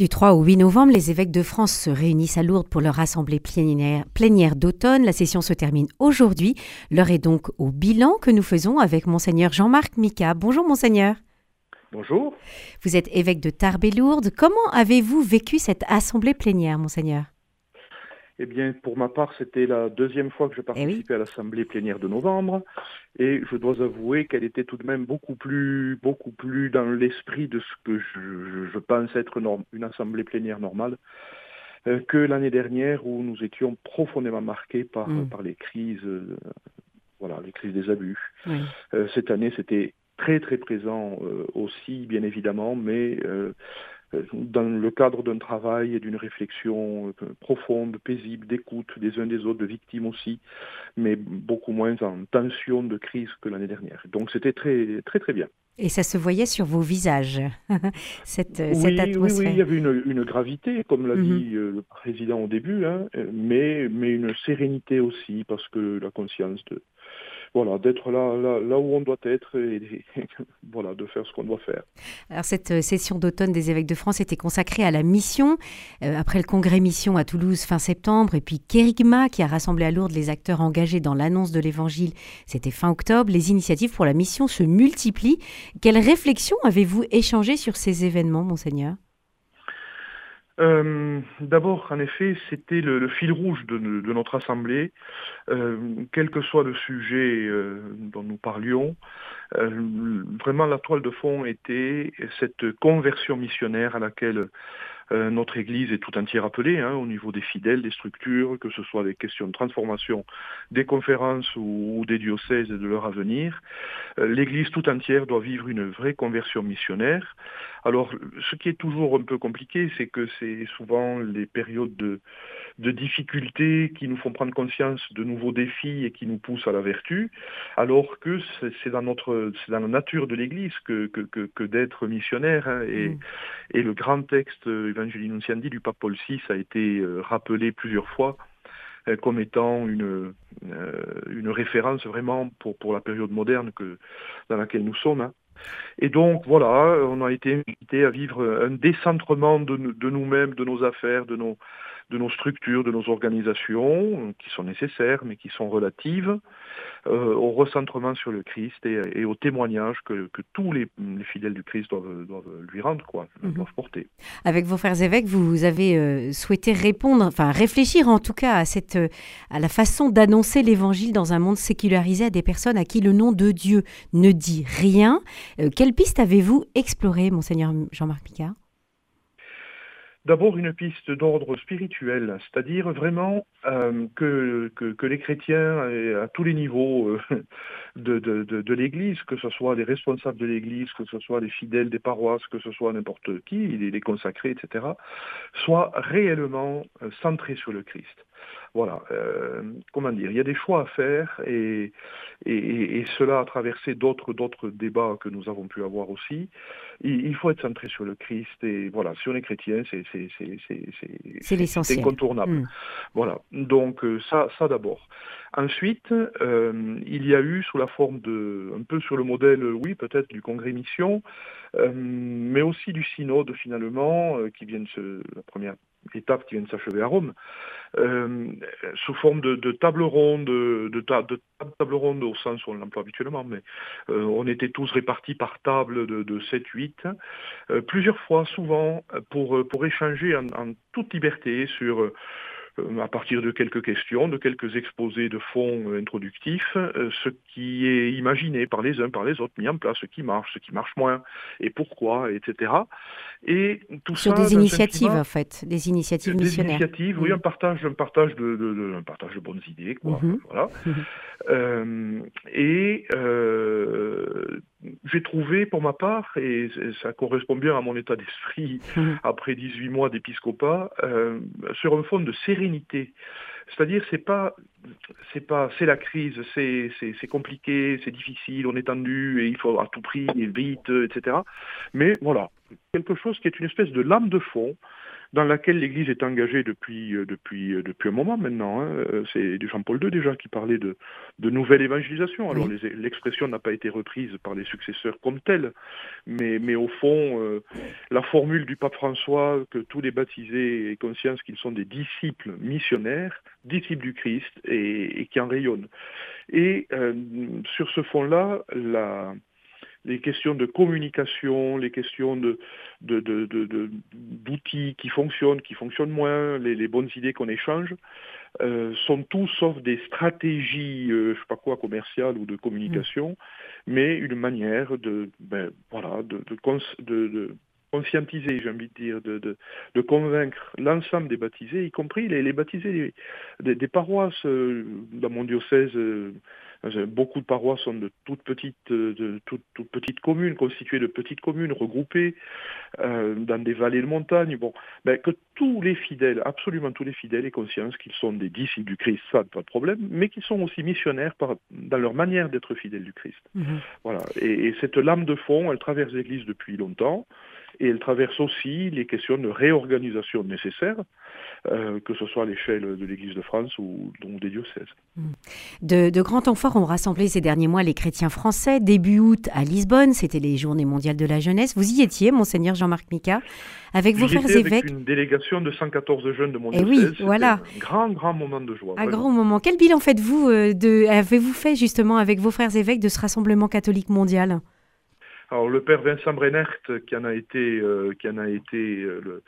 Du 3 au 8 novembre, les évêques de France se réunissent à Lourdes pour leur assemblée plénière, d'automne. La session se termine aujourd'hui. L'heure est donc au bilan que nous faisons avec monseigneur Jean-Marc Mika. Bonjour monseigneur. Bonjour. Vous êtes évêque de Tarbes et Lourdes. Comment avez-vous vécu cette assemblée plénière, monseigneur? Eh bien, pour ma part, c'était la deuxième fois que je eh participais à l'Assemblée plénière de novembre, et je dois avouer qu'elle était tout de même beaucoup plus, beaucoup plus dans l'esprit de ce que je, pense être une Assemblée plénière normale euh, que l'année dernière où nous étions profondément marqués par, mm. par les crises, euh, voilà, les crises des abus. Euh, cette année, c'était très très présent aussi, bien évidemment, mais dans le cadre d'un travail et d'une réflexion euh, profonde, paisible, d'écoute des uns des autres, de victimes aussi, mais beaucoup moins en tension de crise que l'année dernière. Donc c'était très très très bien. Et ça se voyait sur vos visages, cette, oui, cette atmosphère. Oui, oui, il y avait une, une gravité, comme l'a mhm. dit euh, le président au début, hein, mais, mais une sérénité aussi, parce que la conscience de, voilà, d'être là, où on doit être et, voilà, de faire ce qu'on doit faire. Alors cette euh, session d'automne des évêques de France était consacrée à la mission. Euh, après le congrès mission à Toulouse fin septembre et puis Kérigma qui a rassemblé à Lourdes les acteurs engagés dans l'annonce de l'évangile, c'était fin octobre. Les initiatives pour la mission se multiplient. Quelles réflexions avez-vous échangées sur ces événements, monseigneur? Euh, d'abord, en effet, c'était le, fil rouge de, notre Assemblée, euh, quel que soit le sujet euh, dont nous parlions. vraiment, la toile de fond était cette conversion missionnaire à laquelle notre Église est tout entière appelée, hein, au niveau des fidèles, des structures, que ce soit des questions de transformation des conférences ou, des diocèses et de leur avenir. L'Église tout entière doit vivre une vraie conversion missionnaire. Alors, ce qui est toujours un peu compliqué, c'est que c'est souvent les périodes de, de difficultés qui nous font prendre conscience de nouveaux défis et qui nous poussent à la vertu, alors que c'est dans notre, c'est dans la nature de l'Église que, que, que, d'être missionnaire. Hein, et, mm. et, le grand texte Evangelii Nunciandi du pape Paul VI a été euh, rappelé plusieurs fois euh, comme étant une, euh, une référence vraiment pour, pour la période moderne que, dans laquelle nous sommes. Hein. Et donc, voilà, on a été invité à vivre un décentrement de, de nous-mêmes, de nos affaires, de nos, de nos structures, de nos organisations, qui sont nécessaires, mais qui sont relatives, euh, au recentrement sur le Christ et, au témoignage que, tous les, fidèles du Christ doivent, lui rendre, quoi, mhm. doivent porter. Avec vos frères évêques, vous avez euh, souhaité répondre, enfin réfléchir en tout cas à, cette, à la façon d'annoncer l'Évangile dans un monde sécularisé à des personnes à qui le nom de Dieu ne dit rien. Euh, quelle piste avez-vous exploré, monseigneur Jean-Marc Picard? D'abord une piste d'ordre spirituel, c'est-à-dire vraiment euh, que, que, les chrétiens, à tous les niveaux euh, de, de, de, l'Église, que ce soit les responsables de l'Église, que ce soit les fidèles des paroisses, que ce soit n'importe qui, les, consacrés, etc., soient réellement euh, centrés sur le Christ. Voilà, comment dire, il y a des choix à faire et, et, et cela a traversé d'autres débats que nous avons pu avoir aussi. Il, il, faut être centré sur le Christ et voilà, sur les chrétiens, c'est incontournable. Hmm. Voilà, donc euh, ça ça d'abord. Ensuite, euh, il y a eu sous la forme de, un peu sur le modèle, oui, peut-être du congrès mission, euh, mais aussi du synode finalement, euh, qui vient de se, la première étape qui vient de s'achever à Rome, euh, sous forme de, de table ronde, de, de, table ronde au sens où on l'emploie habituellement, mais euh, on était tous répartis par table de, de 7-8, euh, plusieurs fois, souvent, pour, pour échanger en, en toute liberté sur euh, à partir de quelques questions, de quelques exposés de fonds euh, introductifs, euh, ce qui est imaginé par les uns, par les autres, mis en place, ce qui marche, ce qui marche moins, et pourquoi, etc. Et tout Sur des initiatives, en fait, des initiatives missionnaires. Des initiatives, oui, un partage, un partage de, de, un partage de bonnes idées, quoi. Mhm. Voilà. Euh, et euh, j'ai trouvé pour ma part, et ça correspond bien à mon état d'esprit mhm. après 18 mois d'épiscopat, euh, sur un fond de sérénité. C'est-à-dire, c'est pas, c'est pas, c'est la crise, c'est, compliqué, c'est difficile, on est tendu et il faut à tout prix et vite, etc. Mais voilà, quelque chose qui est une espèce de lame de fond dans laquelle l'Église est engagée depuis, euh, depuis, euh, depuis un moment maintenant. Hein. Euh, c'est Jean-Paul II déjà qui parlait de, de nouvelle évangélisation. Alors l'expression n'a pas été reprise par les successeurs comme telle, mais, mais au fond, la formule du pape François que tous les baptisés aient conscience qu'ils sont des disciples missionnaires, disciples du Christ et, et qui en rayonnent. Et sur ce fond-là, la les questions de communication, les questions de, d'outils qui fonctionnent, qui fonctionnent moins, les, bonnes idées qu'on échange, euh, sont tout sauf des stratégies, euh, je sais pas quoi, commerciales ou de communication, mm. mais une manière de, ben, voilà, de, de, conscientiser, j'ai envie de dire, de, de, convaincre l'ensemble des baptisés, y compris les, les baptisés des, paroisses euh, dans mon diocèse. Beaucoup de paroisses sont de toutes petites, euh, de toutes, petites communes, constituées de petites communes regroupées euh, dans des vallées de montagne. Bon, ben, que tous les fidèles, absolument tous les fidèles, aient conscience qu'ils sont des disciples du Christ, ça pas de problème, mais qu'ils sont aussi missionnaires par, dans leur manière d'être fidèles du Christ. Mhm. Voilà. Et, et, cette lame de fond, elle traverse l'Église depuis longtemps et elle traverse aussi les questions de réorganisation nécessaires, euh, que ce soit à l'échelle de l'Église de France ou donc des diocèses. Hmm. De, grands temps forts ont rassemblé ces derniers mois les chrétiens français. Début août à Lisbonne, c'était les Journées mondiales de la jeunesse. Vous y étiez, monseigneur Jean-Marc Mika, avec vos frères avec évêques. une délégation de 114 jeunes de mon et eh diocèse. Oui, voilà. Un grand, grand moment de joie. Un grand moment. Quel bilan faites-vous euh, de, avez-vous fait justement avec vos frères évêques de ce rassemblement catholique mondial? Alors le père Vincent Brennert, qui en a été, euh, qui en a été euh,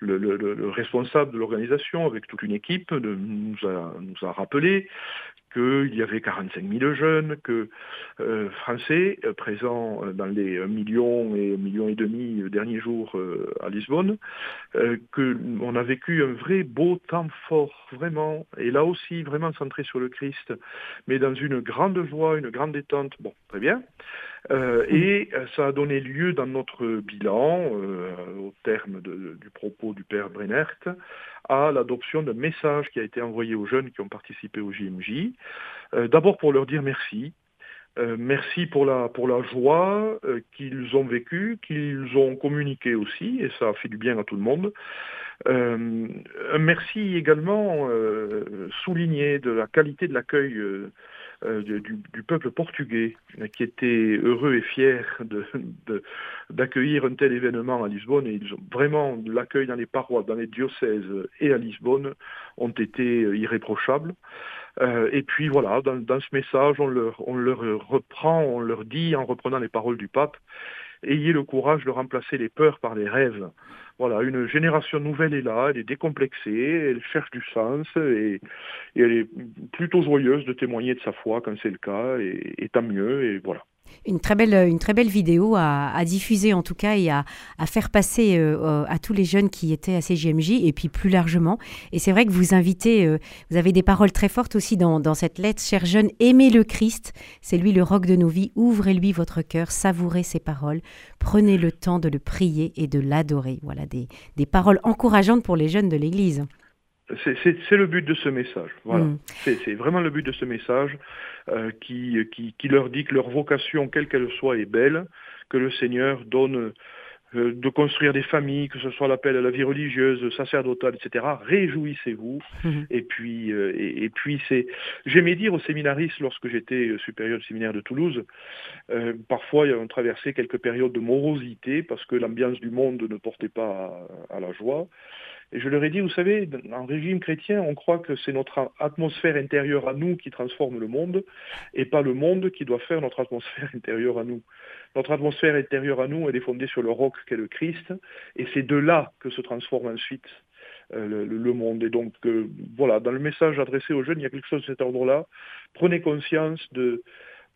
le, le, le, responsable de l'organisation avec toute une équipe, nous, a, nous a rappelé qu'il y avait 45 000 jeunes que, euh, français euh, présents dans les millions et millions et demi derniers jours à Lisbonne, qu'on a vécu un vrai beau temps fort, vraiment, et là aussi vraiment centré sur le Christ, mais dans une grande joie, une grande détente. Bon, très bien. Et ça a donné lieu dans notre bilan, au terme du propos du père Brennert, à l'adoption d'un message qui a été envoyé aux jeunes qui ont participé au JMJ. Euh, d'abord pour leur dire merci. Euh, merci pour la, pour la joie euh, qu'ils ont vécue, qu'ils ont communiqué aussi, et ça a fait du bien à tout le monde. merci également souligné de la qualité de l'accueil euh, du, peuple portugais qui était heureux et fier d'accueillir de, un tel événement à Lisbonne. Et ils ont vraiment l'accueil dans les paroisses, dans les diocèses et à Lisbonne ont été irréprochables. Euh, et puis voilà, dans, dans, ce message, on leur, on leur reprend, on leur dit en reprenant les paroles du pape, ayez le courage de remplacer les peurs par les rêves. Voilà, une génération nouvelle est là, elle est décomplexée, elle cherche du sens et, elle est plutôt joyeuse de témoigner de sa foi quand c'est le cas, et, et tant mieux, et voilà. Une très belle, une très belle vidéo à, diffuser en tout cas et à, faire passer euh, à tous les jeunes qui étaient à CGMJ et puis plus largement. Et c'est vrai que vous invitez, euh, vous avez des paroles très fortes aussi dans, dans cette lettre. Chers jeunes, aimez le Christ, c'est lui le roc de nos vies. Ouvrez-lui votre cœur, savourez ses paroles, prenez le temps de le prier et de l'adorer. Voilà des, des paroles encourageantes pour les jeunes de l'Église. C'est le but de ce message. Voilà. Mm. C'est vraiment le but de ce message euh, qui, qui, qui, leur dit que leur vocation, quelle qu'elle soit, est belle, que le Seigneur donne euh, de construire des familles, que ce soit l'appel à la vie religieuse, sacerdotale, etc. Réjouissez-vous. Mm-hmm. Et puis, euh, et, puis c'est. J'aimais dire aux séminaristes lorsque j'étais supérieur du séminaire de Toulouse, parfois on traversait quelques périodes de morosité parce que l'ambiance du monde ne portait pas à la joie. Et je leur ai dit, vous savez, en régime chrétien, on croit que c'est notre atmosphère intérieure à nous qui transforme le monde, et pas le monde qui doit faire notre atmosphère intérieure à nous. Notre atmosphère intérieure à nous, elle est fondée sur le roc qu'est le Christ, et c'est de là que se transforme ensuite euh, le, monde. Et donc, euh, voilà, dans le message adressé aux jeunes, il y a quelque chose de cet ordre-là. Prenez conscience de,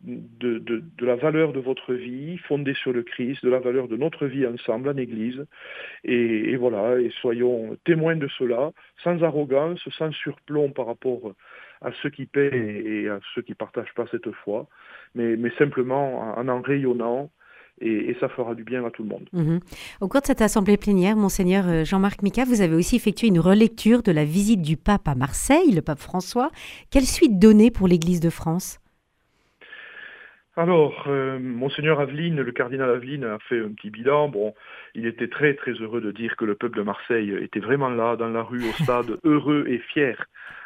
de, de, la valeur de votre vie fondée sur le Christ, de la valeur de notre vie ensemble en Église. Et, voilà, et soyons témoins de cela, sans arrogance, sans surplomb par rapport à ceux qui paient et à ceux qui ne partagent pas cette foi, mais, simplement en en rayonnant et, ça fera du bien à tout le monde. Mhm. Au cours de cette assemblée plénière, monseigneur euh, Jean-Marc Mika, vous avez aussi effectué une relecture de la visite du pape à Marseille, le pape François. Quelle suite donner pour l'Église de France? Alors, euh, monseigneur Aveline, le cardinal Aveline a fait un petit bilan. Bon, il était très très heureux de dire que le peuple de Marseille était vraiment là, dans la rue, au stade, heureux et fier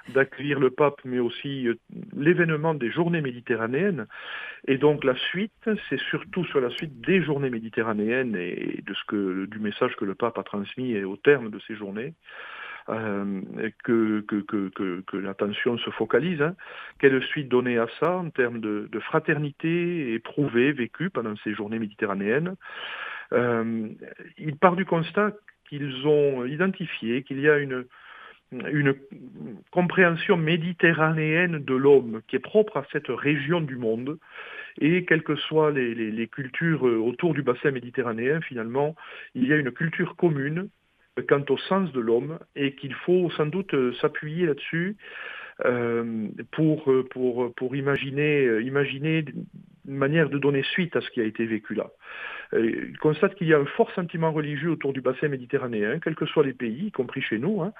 d'accueillir le pape, mais aussi euh, l'événement des journées méditerranéennes. Et donc la suite, c'est surtout sur la suite des journées méditerranéennes et de ce que, du message que le pape a transmis au terme de ces journées. Euh, que, que, que, que, l'attention se focalise. Hein. Quelle suite donner à ça en termes de, fraternité éprouvée, vécue pendant ces journées méditerranéennes? Euh, Il part du constat qu'ils ont identifié qu'il y a une, une compréhension méditerranéenne de l'homme qui est propre à cette région du monde. Et quelles que soient les, les, cultures autour du bassin méditerranéen, finalement, il y a une culture commune quant au sens de l'homme et qu'il faut sans doute euh, s'appuyer là-dessus euh, pour, euh, pour, pour imaginer, imaginer une manière de donner suite à ce qui a été vécu là. Euh, il constate qu'il y a un fort sentiment religieux autour du bassin méditerranéen, quels que soient les pays, y compris chez nous, hein,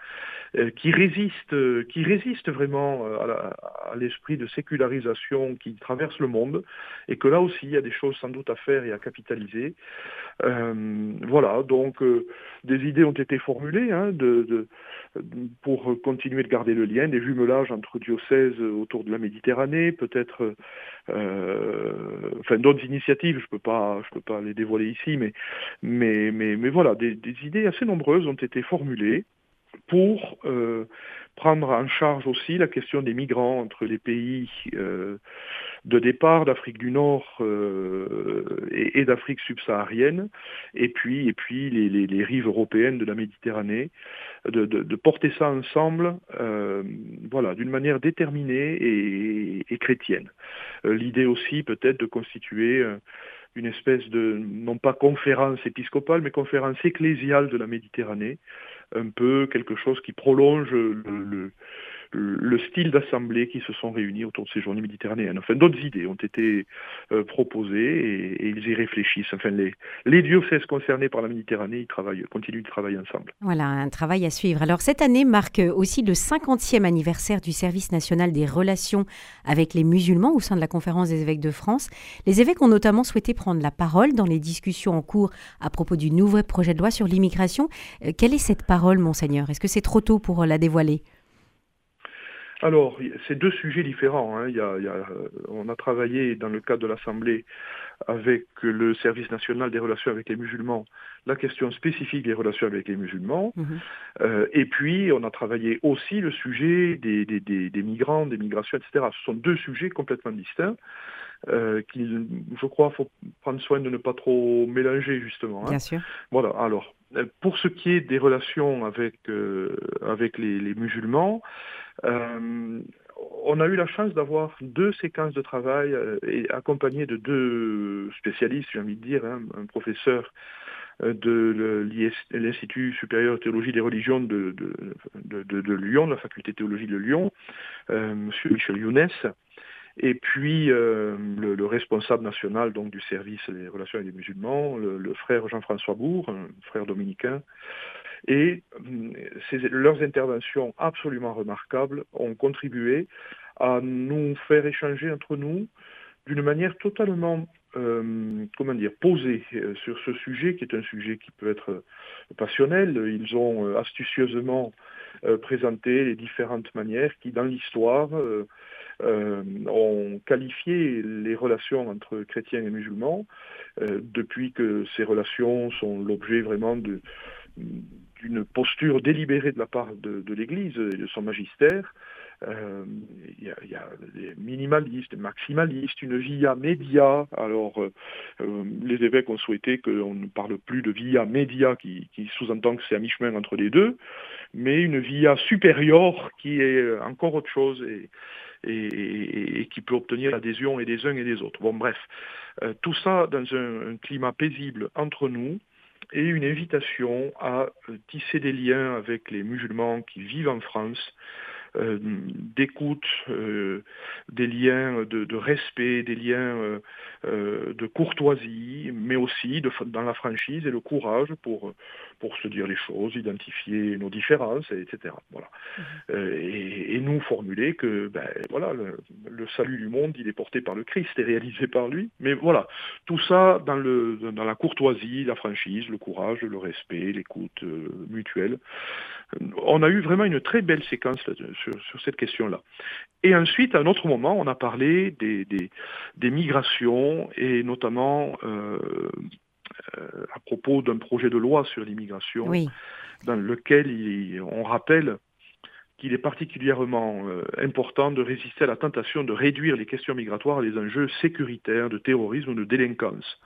euh, qui, résiste, euh, qui résiste vraiment à l'esprit de sécularisation qui traverse le monde, et que là aussi, il y a des choses sans doute à faire et à capitaliser. voilà, donc des idées ont été formulées hein, de, pour continuer de garder le lien, des jumelages entre diocèses autour de la Méditerranée, peut-être enfin d'autres initiatives, je peux pas, je peux pas les dévoiler ici, mais, mais, mais, mais voilà, des, idées assez nombreuses ont été formulées pour euh, prendre en charge aussi la question des migrants entre les pays euh, de départ d'Afrique du Nord euh, et, d'Afrique subsaharienne, et puis, et puis les, rives européennes de la Méditerranée, de, porter ça ensemble voilà, d'une manière déterminée et, et chrétienne. L'idée aussi peut-être de constituer une espèce de, non pas conférence épiscopale, mais conférence ecclésiale de la Méditerranée, un peu quelque chose qui prolonge le, style d'assemblée qui se sont réunis autour de ces journées méditerranéennes. Enfin, d'autres idées ont été euh, proposées et, ils y réfléchissent. Enfin, les, les diocèses concernés par la Méditerranée, ils travaillent, continuent de travailler ensemble. Voilà, un travail à suivre. Alors, cette année marque aussi le 50e anniversaire du service national des relations avec les musulmans au sein de la conférence des évêques de France. Les évêques ont notamment souhaité prendre la parole dans les discussions en cours à propos du nouveau projet de loi sur l'immigration. Euh, quelle est cette parole, monseigneur? Est-ce que c'est trop tôt pour la dévoiler? Alors, c'est deux sujets différents. Hein. Il, y a, on a travaillé dans le cadre de l'Assemblée avec le service national des relations avec les musulmans, la question spécifique des relations avec les musulmans. Mhm. Euh, et puis, on a travaillé aussi le sujet des, des, migrants, des migrations, etc. Ce sont deux sujets complètement distincts. Euh, qu'il, je crois, faut prendre soin de ne pas trop mélanger justement. Hein. Bien sûr. Voilà. Alors, euh, pour ce qui est des relations avec avec les, musulmans, euh, on a eu la chance d'avoir deux séquences de travail euh, accompagnées de deux spécialistes, j'ai envie de dire, hein, un professeur euh, de l'Institut supérieur de théologie des religions de, de, Lyon, de la faculté de théologie de Lyon, M. Michel Younes, et puis le, responsable national donc du service des relations avec les musulmans, le, frère Jean-François Bourg, un frère dominicain, et euh, leurs interventions absolument remarquables ont contribué à nous faire échanger entre nous d'une manière totalement euh, comment dire, posée euh, sur ce sujet, qui est un sujet qui peut être passionnel. Ils ont astucieusement présenté les différentes manières qui, dans l'histoire, ont qualifié les relations entre chrétiens et musulmans, depuis que ces relations sont l'objet vraiment de une posture délibérée de la part de, l'Église et de son magistère. Euh, il y, a des minimalistes, des maximalistes, une via média. Alors, euh, euh, les évêques ont souhaité qu'on ne parle plus de via média, qui, sous-entend que c'est à mi-chemin entre les deux, mais une via supérieure qui est encore autre chose et, et, qui peut obtenir l'adhésion des uns et des autres. Bon, bref, tout ça dans un climat paisible entre nous, et une invitation à euh, tisser des liens avec les musulmans qui vivent en France, d'écoute, des liens de, respect, des liens de courtoisie, mais aussi de, dans la franchise et le courage pour, pour se dire les choses, identifier nos différences, etc. Voilà. Mmh. Et, nous formuler que ben, voilà, le, salut du monde, il est porté par le Christ et réalisé par lui. Mais voilà, tout ça dans, le, dans la courtoisie, la franchise, le courage, le respect, l'écoute mutuelle. On a eu vraiment une très belle séquence sur, cette question-là. Et ensuite, à un autre moment, on a parlé des, des, migrations et notamment euh, euh, à propos d'un projet de loi sur l'immigration dans lequel on rappelle qu'il est particulièrement euh, important de résister à la tentation de réduire les questions migratoires à des enjeux sécuritaires, de terrorisme ou de délinquance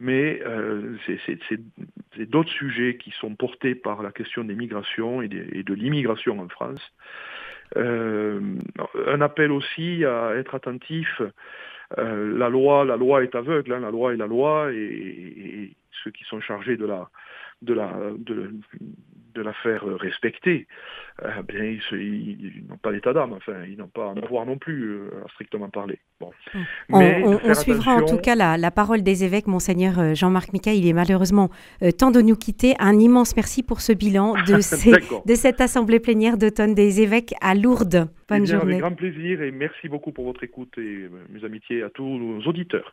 mais euh, c'est d'autres sujets qui sont portés par la question des migrations et, de l'immigration en France. Euh, un appel aussi à être attentif. Euh, la loi, la loi est aveugle, hein, la loi est la loi, et, ceux qui sont chargés de la, de la faire respecter, euh, bien, ils, n'ont pas l'état d'âme, enfin, ils n'ont pas à en avoir non plus, euh, à strictement parler. Bon. Hum. Mais on, suivra en tout cas la, parole des évêques, Monseigneur euh, Jean-Marc Mika. Il est malheureusement temps de nous quitter. Un immense merci pour ce bilan de, ces, de cette assemblée plénière d'automne des évêques à Lourdes. Bonne eh journée. Avec grand plaisir et merci beaucoup pour votre écoute et mes amitiés à tous nos auditeurs.